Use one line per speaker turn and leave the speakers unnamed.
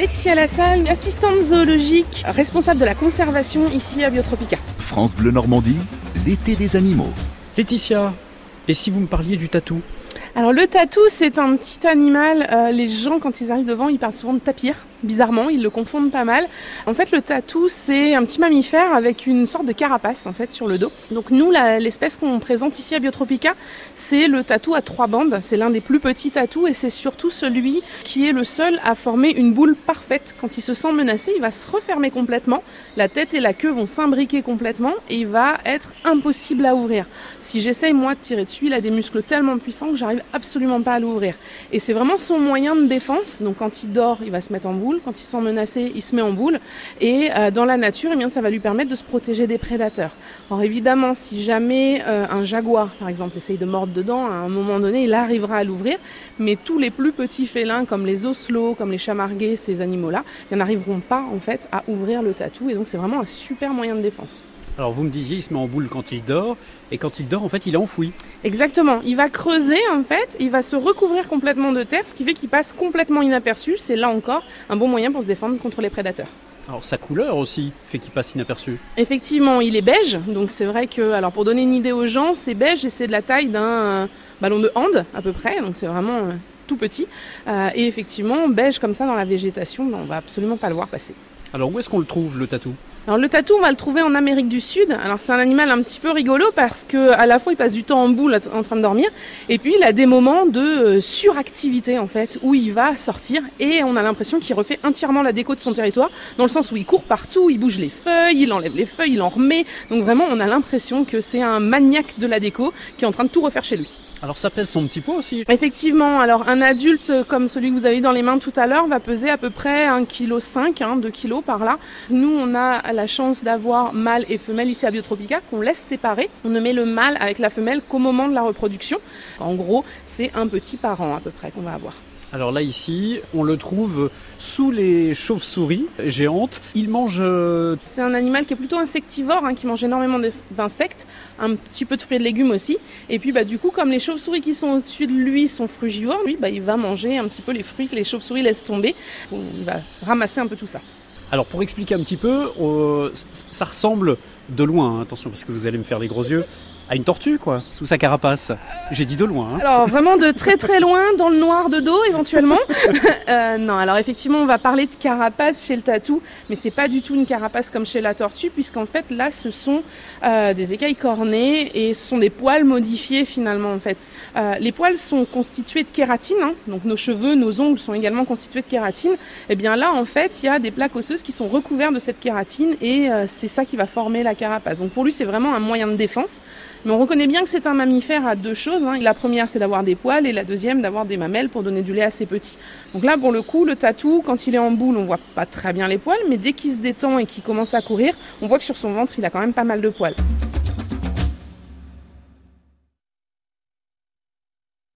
Laetitia Lassalle, assistante zoologique, responsable de la conservation ici à Biotropica.
France Bleu Normandie, l'été des animaux.
Laetitia, et si vous me parliez du tatou?
Alors le tatou, c'est un petit animal. euh, les gens, quand ils arrivent devant, ils parlent souvent de tapir. Bizarrement, ils le confondent pas mal. En fait, le tatou, c'est un petit mammifère avec une sorte de carapace en fait sur le dos. Donc nous, l'espèce qu'on présente ici à Biotropica, c'est le tatou à trois bandes. C'est l'un des plus petits tatous et c'est surtout celui qui est le seul à former une boule parfaite. Quand il se sent menacé, il va se refermer complètement. La tête et la queue vont s'imbriquer complètement et il va être impossible à ouvrir. Si j'essaye moi de tirer dessus, il a des muscles tellement puissants que j'arrive absolument pas à l'ouvrir. Et c'est vraiment son moyen de défense. Donc quand il dort, il va se mettre en boule. Quand il se sent menacé, il se met en boule. Et euh, dans la nature, eh bien, ça va lui permettre de se protéger des prédateurs. Alors évidemment, si jamais euh, un jaguar, par exemple, essaye de mordre dedans, à un moment donné, il arrivera à l'ouvrir. Mais tous les plus petits félins, comme les oslots, comme les chamargués, ces animaux-là, n'arriveront pas en fait à ouvrir le tatou. Et donc c'est vraiment un super moyen de défense.
Alors vous me disiez, il se met en boule quand il dort, et quand il dort, en fait, il est enfoui.
Exactement. Il va creuser en fait, il va se recouvrir complètement de terre, ce qui fait qu'il passe complètement inaperçu. C'est là encore un bon moyen pour se défendre contre les prédateurs.
Alors sa couleur aussi fait qu'il passe inaperçu.
Effectivement, il est beige, donc c'est vrai que, alors pour donner une idée aux gens, c'est beige et c'est de la taille d'un euh, ballon de hand à peu près, donc c'est vraiment euh, tout petit. Euh, et effectivement, beige comme ça dans la végétation, ben, on va absolument pas le voir passer.
Alors où est-ce qu'on le trouve, le tatou?
Alors le tatou, on va le trouver en Amérique du Sud. Alors c'est un animal un petit peu rigolo parce que à la fois il passe du temps en boule en train de dormir et puis il a des moments de euh, suractivité en fait où il va sortir et on a l'impression qu'il refait entièrement la déco de son territoire dans le sens où il court partout, il bouge les feuilles, il enlève les feuilles, il en remet. Donc vraiment on a l'impression que c'est un maniaque de la déco qui est en train de tout refaire chez lui.
Alors ça pèse son petit poids aussi.
Effectivement, alors un adulte comme celui que vous avez dans les mains tout à l'heure va peser à peu près 1,5 kg, hein, 2 kg par là. Nous, on a la chance d'avoir mâle et femelle ici à Biotropica qu'on laisse séparer. On ne met le mâle avec la femelle qu'au moment de la reproduction. En gros, c'est un petit par an à peu près qu'on va avoir.
Alors là, ici, on le trouve sous les chauves-souris géantes. Il mange... euh,
C'est un animal qui est plutôt insectivore, hein, qui mange énormément d'ins- d'insectes, un petit peu de fruits et de légumes aussi. Et puis bah, du coup, comme les chauves-souris qui sont au-dessus de lui sont frugivores, lui, bah, il va manger un petit peu les fruits que les chauves-souris laissent tomber. Il va ramasser un peu tout ça.
Alors pour expliquer un petit peu, euh, ça ressemble de loin, hein, attention parce que vous allez me faire des gros yeux, à une tortue quoi, sous sa carapace. J'ai dit de loin. hein.
Alors vraiment de très très loin, dans le noir de dos éventuellement. Euh, non, alors effectivement on va parler de carapace chez le tatou, mais c'est pas du tout une carapace comme chez la tortue, puisqu'en fait là ce sont euh, des écailles cornées et ce sont des poils modifiés finalement en fait. Euh, les poils sont constitués de kératine, hein, donc nos cheveux, nos ongles sont également constitués de kératine. Et bien là en fait il y a des plaques osseuses qui sont recouvertes de cette kératine et c'est ça qui va former la carapace. Donc pour lui c'est vraiment un moyen de défense. Mais on reconnaît bien que c'est un mammifère à deux choses. hein. La première, c'est d'avoir des poils et la deuxième, d'avoir des mamelles pour donner du lait à ses petits. Donc là, pour le coup, le tatou, quand il est en boule, on voit pas très bien les poils, mais dès qu'il se détend et qu'il commence à courir, on voit que sur son ventre, il a quand même pas mal de poils.